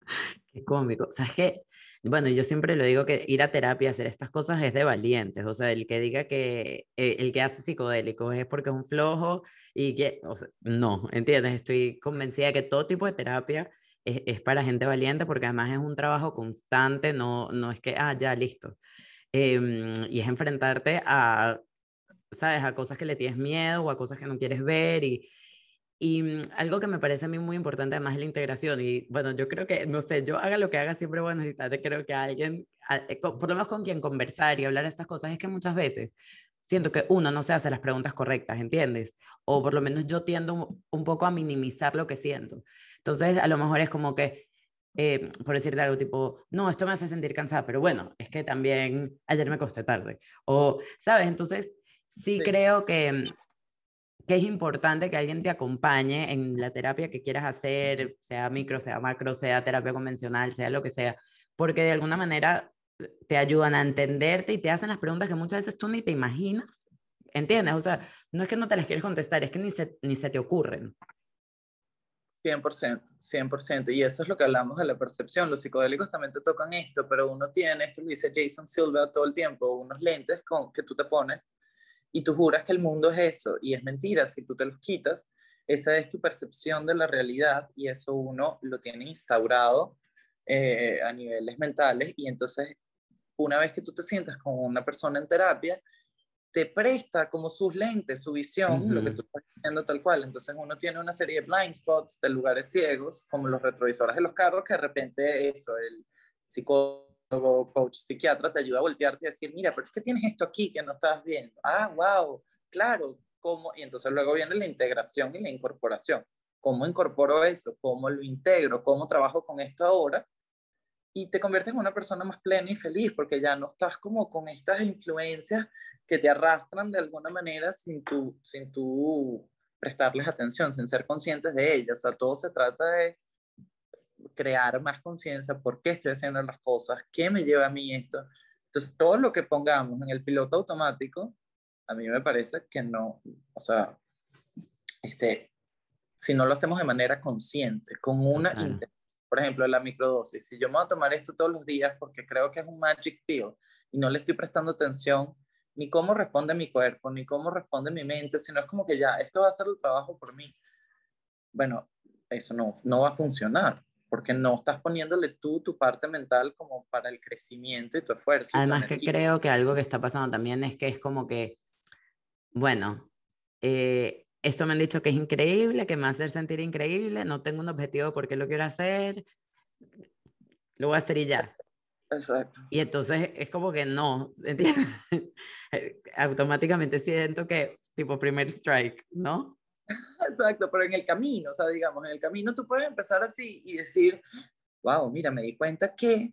*laughs* Qué cómico. ¿Sabes qué? Bueno, yo siempre lo digo que ir a terapia, hacer estas cosas es de valientes. O sea, el que diga que eh, el que hace psicodélicos es porque es un flojo y que, o sea, no, ¿entiendes? Estoy convencida de que todo tipo de terapia es, es, para gente valiente porque además es un trabajo constante, no, no es que, ah, ya, listo. Eh, y es enfrentarte a, ¿sabes? A cosas que le tienes miedo o a cosas que no quieres ver y, y mm, algo que me parece a mí muy importante además es la integración. Y bueno, yo creo que, no sé, yo haga lo que haga, siempre voy a necesitar, creo que alguien, eh, por lo menos con quien conversar y hablar estas cosas, es que muchas veces siento que uno no se hace las preguntas correctas, ¿entiendes? O por lo menos yo tiendo un poco a minimizar lo que siento. Entonces, a lo mejor es como que, eh, por decirte algo tipo, no, esto me hace sentir cansada, pero bueno, es que también ayer me costé tarde. O, ¿sabes? Entonces, sí. creo que que es importante que alguien te acompañe en la terapia que quieras hacer, sea micro, sea macro, sea terapia convencional, sea lo que sea, porque de alguna manera te ayudan a entenderte y te hacen las preguntas que muchas veces tú ni te imaginas, ¿entiendes? O sea, no es que no te las quieres contestar, es que ni se, ni se te ocurren. 100%, 100%. Y eso es lo que hablamos de la percepción. Los psicodélicos también te tocan esto, pero uno tiene, esto lo dice Jason Silva todo el tiempo, unos lentes con, que tú te pones y tú juras que el mundo es eso y es mentira, si tú te los quitas, esa es tu percepción de la realidad y eso uno lo tiene instaurado eh, a niveles mentales y entonces una vez que tú te sientas con una persona en terapia, te presta como sus lentes, su visión, lo que tú estás diciendo tal cual. Entonces uno tiene una serie de blind spots de lugares ciegos, como los retrovisores de los carros, que de repente eso, el psicólogo coach, psiquiatra, te ayuda a voltearte y decir, mira, pero es que tienes esto aquí que no estás viendo. Ah, wow, claro, ¿cómo? Y entonces luego viene la integración y la incorporación. ¿Cómo incorporo eso? ¿Cómo lo integro? ¿Cómo trabajo con esto ahora? Y te conviertes en una persona más plena y feliz porque ya no estás como con estas influencias que te arrastran de alguna manera sin tú, sin tú prestarles atención, sin ser conscientes de ellas. O sea, todo se trata de crear más conciencia, por qué estoy haciendo las cosas, qué me lleva a mí esto. Entonces, todo lo que pongamos en el piloto automático, a mí me parece que no, o sea, este, si no lo hacemos de manera consciente, con una intención, por ejemplo, la microdosis, si yo me voy a tomar esto todos los días porque creo que es un magic pill y no le estoy prestando atención ni cómo responde mi cuerpo, ni cómo responde mi mente, sino es como que ya, esto va a hacer el trabajo por mí. Bueno, eso no, no va a funcionar porque no estás poniéndole tú tu parte mental como para el crecimiento y tu esfuerzo. Además que creo que algo que está pasando también es que es como que, bueno, eh, esto me han dicho que es increíble, que me va a hacer sentir increíble, no tengo un objetivo porque lo quiero hacer, lo voy a hacer y ya. Exacto. Y entonces es como que no, ¿entiendes? *laughs* Automáticamente siento que, tipo, primer strike, ¿no? Exacto, pero en el camino, o sea, digamos, en el camino tú puedes empezar así y decir, wow, mira, me di cuenta que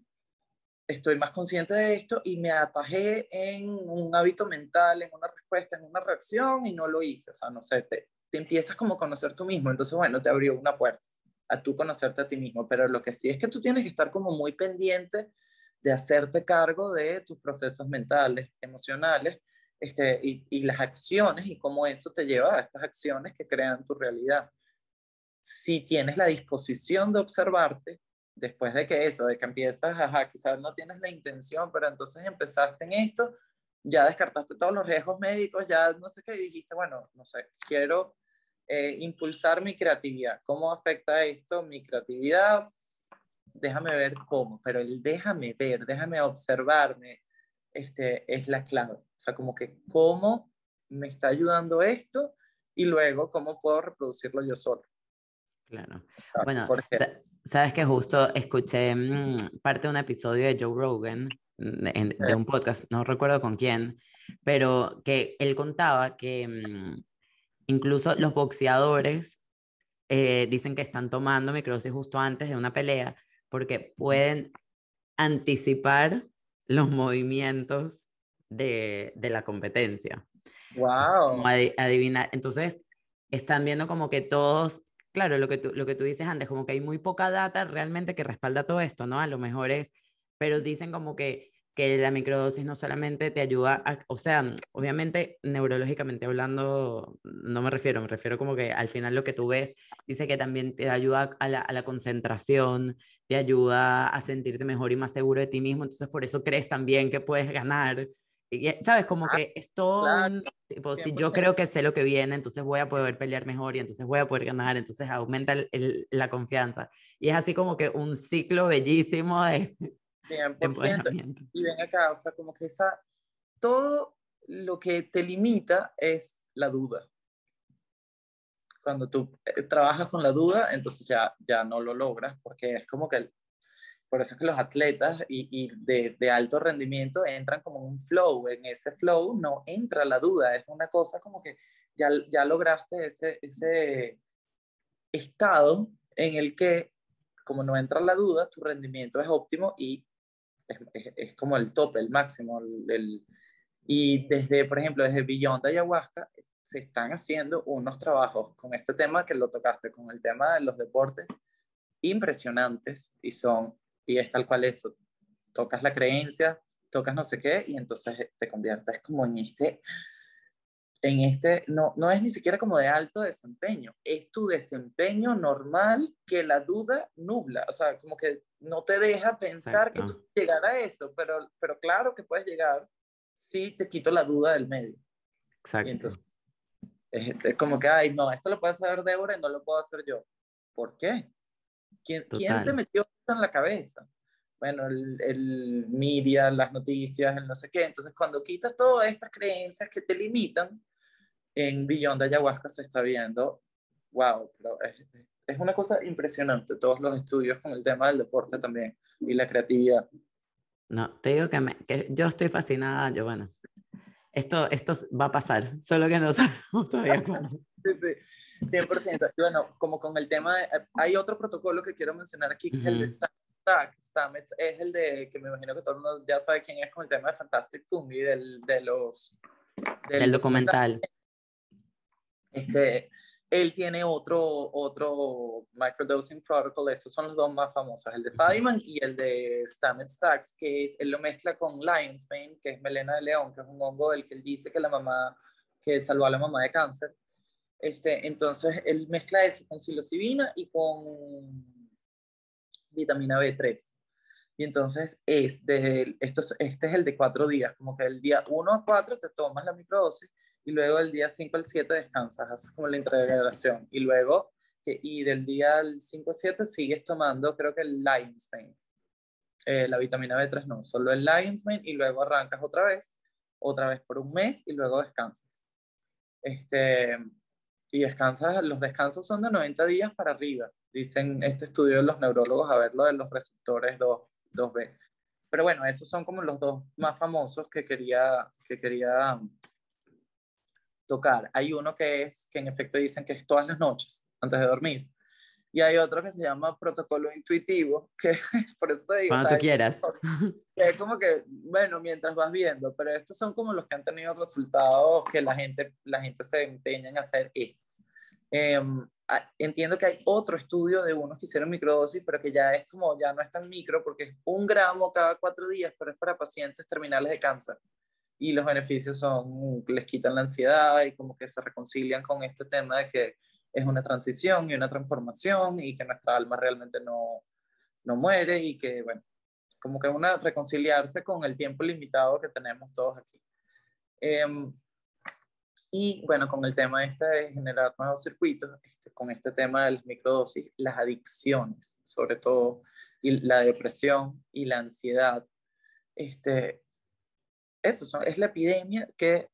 estoy más consciente de esto y me atajé en un hábito mental, en una respuesta, en una reacción y no lo hice. O sea, no sé, te, empiezas como a conocer tú mismo. Entonces, bueno, te abrió una puerta a tú conocerte a ti mismo. Pero lo que sí es que tú tienes que estar como muy pendiente de hacerte cargo de tus procesos mentales, emocionales, este, y, y las acciones y cómo eso te lleva a estas acciones que crean tu realidad. Si tienes la disposición de observarte, después de que eso, de que empiezas, ajá, quizás no tienes la intención, pero entonces empezaste en esto, ya descartaste todos los riesgos médicos, ya no sé qué, dijiste, bueno, no sé, quiero eh, impulsar mi creatividad. ¿Cómo afecta esto mi creatividad? Déjame ver cómo, pero el déjame ver, déjame observarme, este, es la clave. O sea, como que cómo me está ayudando esto y luego cómo puedo reproducirlo yo solo. Claro. Bueno, sabes que justo escuché mm, parte de un episodio de Joe Rogan, mm, de, un podcast, no recuerdo con quién, pero que él contaba que mm, incluso los boxeadores eh, dicen que están tomando microdosis justo antes de una pelea porque pueden anticipar los movimientos de, de la competencia. ¡Wow! adivinar. Entonces, están viendo como que todos claro, lo que, tú, lo que tú dices antes, como que hay muy poca data realmente que respalda todo esto, ¿no? A lo mejor es, pero dicen como que, que la microdosis no solamente te ayuda, a, o sea, obviamente neurológicamente hablando, no me refiero, me refiero como que al final lo que tú ves dice que también te ayuda a la concentración, te ayuda a sentirte mejor y más seguro de ti mismo, entonces por eso crees también que puedes ganar ¿Sabes? Como ah, que esto, tipo, si yo creo que sé lo que viene, entonces voy a poder pelear mejor y entonces voy a poder ganar, entonces aumenta el, la confianza. Y es así como que un ciclo bellísimo de, *laughs* 100%. Y ven acá, o sea, como que esa, todo lo que te limita es la duda. Cuando tú eh, trabajas con la duda, entonces ya, ya no lo logras porque es como que por eso es que los atletas y, de, alto rendimiento entran como un flow. En ese flow no entra la duda. Es una cosa como que ya, ya lograste ese, ese estado en el que, como no entra la duda, tu rendimiento es óptimo y es, como el tope, el máximo. El, y desde, por ejemplo, desde Beyond Ayahuasca, se están haciendo unos trabajos con este tema que lo tocaste, con el tema de los deportes impresionantes y son y es tal cual eso. Tocas la creencia, tocas no sé qué y entonces te conviertes como en este, en este, no, no es ni siquiera como de alto desempeño, es tu desempeño normal que la duda nubla, o sea, como que no te deja pensar que tú llegar a eso, pero, pero claro que puedes llegar si te quito la duda del medio. Exacto. entonces, es, como que, ay, no, esto lo puede hacer Débora y no lo puedo hacer yo. ¿Por qué? ¿Quién, ¿quién te metió en la cabeza. Bueno, el, el media, las noticias, el no sé qué. Entonces, cuando quitas todas estas creencias que te limitan, en Beyond Ayahuasca se está viendo, wow, pero es, es una cosa impresionante, todos los estudios con el tema del deporte también y la creatividad. No, te digo que, me, que yo estoy fascinada, bueno, esto, esto va a pasar, solo que no *laughs* sabemos todavía cómo. 100%. Y bueno, como con el tema, eh, hay otro protocolo que quiero mencionar aquí, que es el de Stamets. es el de, que me imagino que todo el mundo ya sabe quién es con el tema de Fantastic Fungi, del, de los... Del, documental. Este, él tiene otro, otro microdosing protocol, esos son los dos más famosos, el de Feynman y el de Stamets Stacks, que es, él lo mezcla con Lion's Mane, que es melena de león, que es un hongo del que él dice que la mamá, que salvó a la mamá de cáncer. Este, entonces, él mezcla eso con psilocibina y con vitamina B3. Y entonces, es de, esto, este es el de cuatro días, como que el día 1 a 4 te tomas la microdosis y luego el día 5 al 7 descansas, haces como la integración. Y luego, que, y del día 5 al 7 sigues tomando, creo que el Lion's Mane. Eh, la vitamina B3 no, solo el Lion's Mane y luego arrancas otra vez, otra vez por un mes y luego descansas. Este, y descansas, los descansos son de 90 días para arriba, dicen este estudio de los neurólogos a ver lo de los receptores 2, 2B. Pero bueno, esos son como los dos más famosos que quería, que quería tocar. Hay uno que es, que en efecto dicen que es todas las noches, antes de dormir, Y hay otro que se llama protocolo intuitivo, *laughs* que por eso te digo. Cuando tú quieras. *laughs* Que es como que, bueno, mientras vas viendo, pero estos son como los que han tenido resultados que la gente, la gente se empeña en hacer esto. Em, entiendo que hay otro estudio de unos que hicieron microdosis, pero que ya es como, ya no es tan micro, porque es un gramo cada cuatro días, pero es para pacientes terminales de cáncer. Y los beneficios son, les quitan la ansiedad y como que se reconcilian con este tema de que es una transición y una transformación y que nuestra alma realmente no, no muere y que, bueno, como que una reconciliarse con el tiempo limitado que tenemos todos aquí. Em, y bueno, con el tema este de generar nuevos circuitos, este, con este tema de las microdosis, las adicciones, sobre todo, y la depresión y la ansiedad, este, eso son, es la epidemia que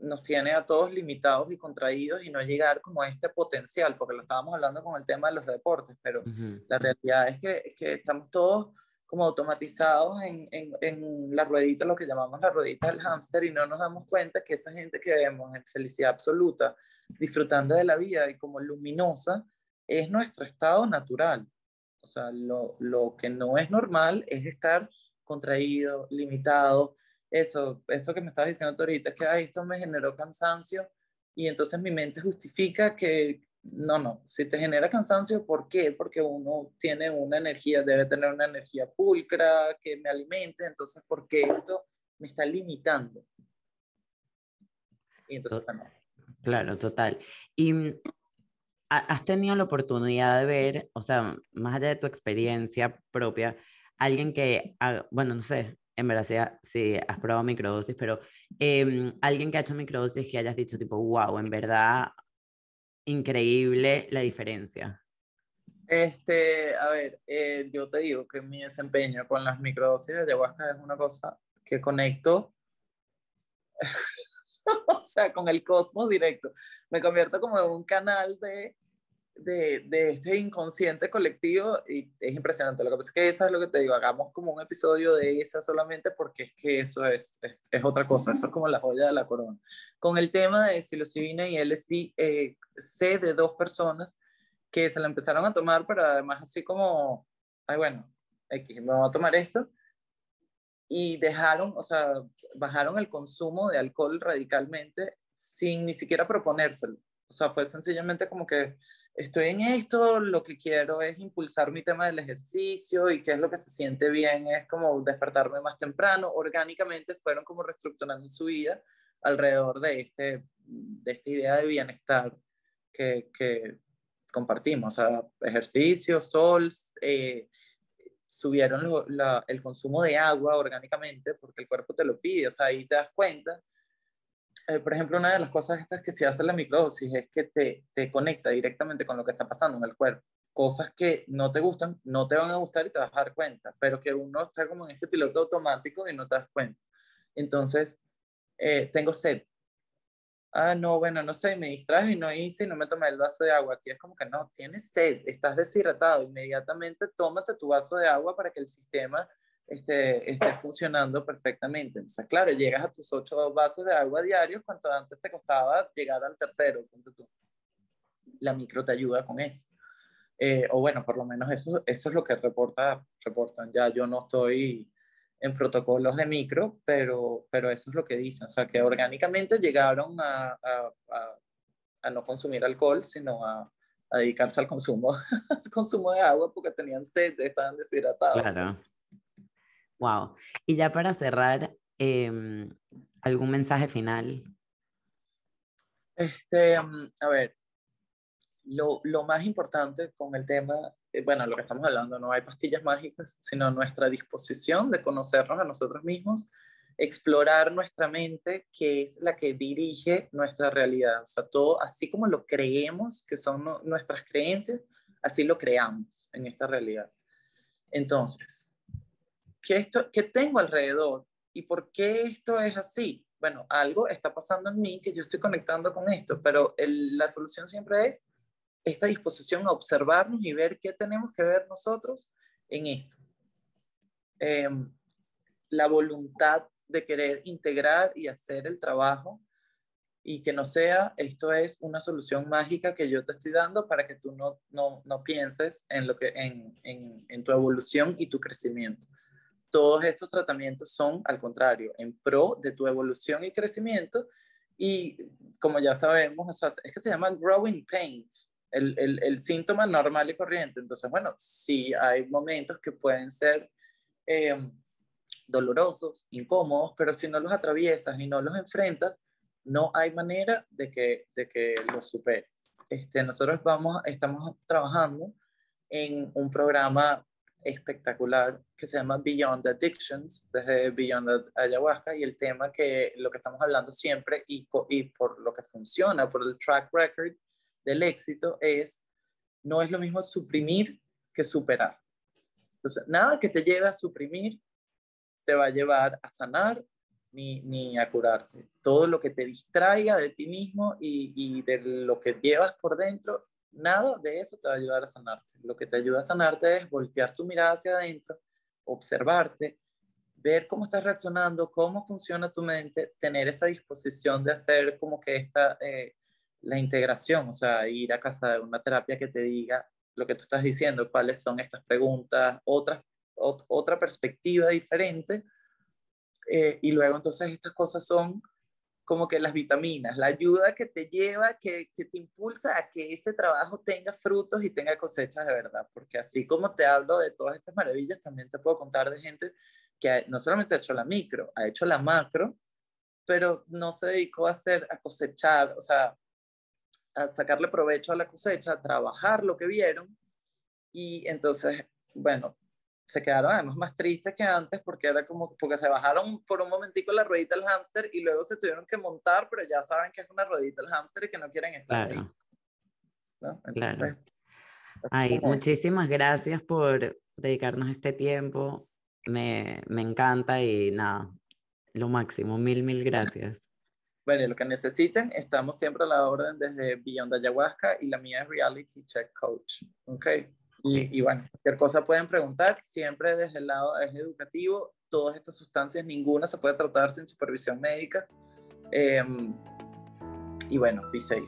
nos tiene a todos limitados y contraídos y no llegar como a este potencial, porque lo estábamos hablando con el tema de los deportes, pero la realidad es que, que, estamos todos como automatizados en, en, en, la ruedita, lo que llamamos la ruedita del hámster, y no nos damos cuenta que esa gente que vemos en felicidad absoluta, disfrutando de la vida y como luminosa, es nuestro estado natural. O sea, lo, lo que no es normal es estar contraído, limitado, eso, eso que me estabas diciendo ahorita, es que esto me generó cansancio y entonces mi mente justifica que no, no, si te genera cansancio, ¿por qué? Porque uno tiene una energía, debe tener una energía pulcra que me alimente, entonces, ¿por qué esto me está limitando? Y entonces, bueno. Claro, total. Y mm, has tenido la oportunidad de ver, o sea, más allá de tu experiencia propia, alguien que, bueno, no sé, en verdad si, has probado microdosis, pero em, alguien que ha hecho microdosis que hayas dicho tipo, wow, en verdad, increíble la diferencia. Este, a ver, eh, yo te digo que mi desempeño con las microdosis de ayahuasca es una cosa que conecto, *laughs* o sea, con el cosmos directo. Me convierto como en un canal de de, de, este inconsciente colectivo y es impresionante. Lo que pasa es que eso es lo que te digo, hagamos como un episodio de esa solamente porque es que eso es, es, otra cosa, eso es como la joya de la corona. Con el tema de psilocibina y LSD, eh, sé de dos personas que se la empezaron a tomar, pero además así como, ay bueno, me voy a tomar esto. Y dejaron, o sea, bajaron el consumo de alcohol radicalmente sin ni siquiera proponérselo. O sea, fue sencillamente como que estoy en esto, lo que quiero es impulsar mi tema del ejercicio y qué es lo que se siente bien, es como despertarme más temprano. Orgánicamente fueron como reestructurando su vida alrededor de, este, de esta idea de bienestar que, que compartimos. O sea, ejercicio, sol, eh, subieron el consumo de agua orgánicamente porque el cuerpo te lo pide. O sea, ahí te das cuenta eh, por ejemplo, una de las cosas estas que se hace la microdosis es que te, te conecta directamente con lo que está pasando en el cuerpo. Cosas que no te gustan, no te van a gustar y te vas a dar cuenta, pero que uno está como en este piloto automático y no te das cuenta. Entonces, eh, tengo sed. Ah, no, bueno, no sé, me distraje y no hice y no me tomé el vaso de agua. Aquí es como que no, tienes sed, estás deshidratado. Inmediatamente tómate tu vaso de agua para que el sistema esté, esté funcionando perfectamente. Entonces, claro, llegas a tus ocho vasos de agua diarios, cuanto antes te costaba llegar al tercero. La micro te ayuda con eso. Eh, o bueno, por lo menos eso, eso es lo que reporta, reportan. Ya yo no estoy en protocolos de micro, pero, pero eso es lo que dicen. O sea, que orgánicamente llegaron a, a, a, no consumir alcohol, sino a, dedicarse al consumo, *laughs* al consumo de agua porque tenían sed, estaban deshidratados. Claro. Wow. Y ya para cerrar, em, ¿algún mensaje final? Este, mm, a ver, lo, lo, más importante con el tema, eh, bueno, lo que estamos hablando, no hay pastillas mágicas, sino nuestra disposición de conocernos a nosotros mismos, explorar nuestra mente, que es la que dirige nuestra realidad. O sea, todo, así como lo creemos, que son nuestras creencias, así lo creamos en esta realidad. Entonces, ¿qué, esto, ¿qué tengo alrededor? ¿Y por qué esto es así? Bueno, algo está pasando en mí que yo estoy conectando con esto, pero la solución siempre es esta disposición a observarnos y ver qué tenemos que ver nosotros en esto. Em, la voluntad de querer integrar y hacer el trabajo y que no sea, esto es una solución mágica que yo te estoy dando para que tú no, no, no pienses en, lo que, en, en tu evolución y tu crecimiento. Todos estos tratamientos son, al contrario, en pro de tu evolución y crecimiento y como ya sabemos, es que se llama growing pains, el, el, el, síntoma normal y corriente. Entonces, bueno, sí hay momentos que pueden ser eh, dolorosos, incómodos, pero si no los atraviesas y no los enfrentas, no hay manera de que, de que los superes. Este, nosotros vamos, estamos trabajando en un programa espectacular que se llama Beyond Addictions, desde Beyond Ayahuasca, y el tema que lo que estamos hablando siempre y, y por lo que funciona, por el track record del éxito, es no es lo mismo suprimir que superar. Entonces, nada que te lleve a suprimir te va a llevar a sanar ni, ni a curarte. Todo lo que te distraiga de ti mismo y, y de lo que llevas por dentro nada de eso te va a ayudar a sanarte. Lo que te ayuda a sanarte es voltear tu mirada hacia adentro, observarte, ver cómo estás reaccionando, cómo funciona tu mente, tener esa disposición de hacer como que esta, eh, la integración, o sea, ir a casa de una terapia que te diga lo que tú estás diciendo, cuáles son estas preguntas, otras, otra perspectiva diferente. Eh, y luego entonces estas cosas son como que las vitaminas, la ayuda que te lleva, que, que, te impulsa a que ese trabajo tenga frutos y tenga cosechas de verdad, porque así como te hablo de todas estas maravillas, también te puedo contar de gente que no solamente ha hecho la micro, ha hecho la macro, pero no se dedicó a hacer, a cosechar, o sea, a sacarle provecho a la cosecha, a trabajar lo que vieron, y entonces, bueno, se quedaron además más tristes que antes porque era como, porque se bajaron por un momentico la ruedita del hámster y luego se tuvieron que montar, pero ya saben que es una ruedita del hámster y que no quieren estar ahí. ¿no? claro. Ay, muchísimas gracias por dedicarnos este tiempo. Me, me encanta y nada, lo máximo. Mil, mil gracias. *laughs* Bueno, lo que necesiten, estamos siempre a la orden desde Beyond Ayahuasca y la mía es Reality Check Coach. ¿Ok? Y, bueno, cualquier cosa pueden preguntar, siempre desde el lado es educativo, todas estas sustancias, ninguna se puede tratar sin supervisión médica. Em, y bueno, be safe.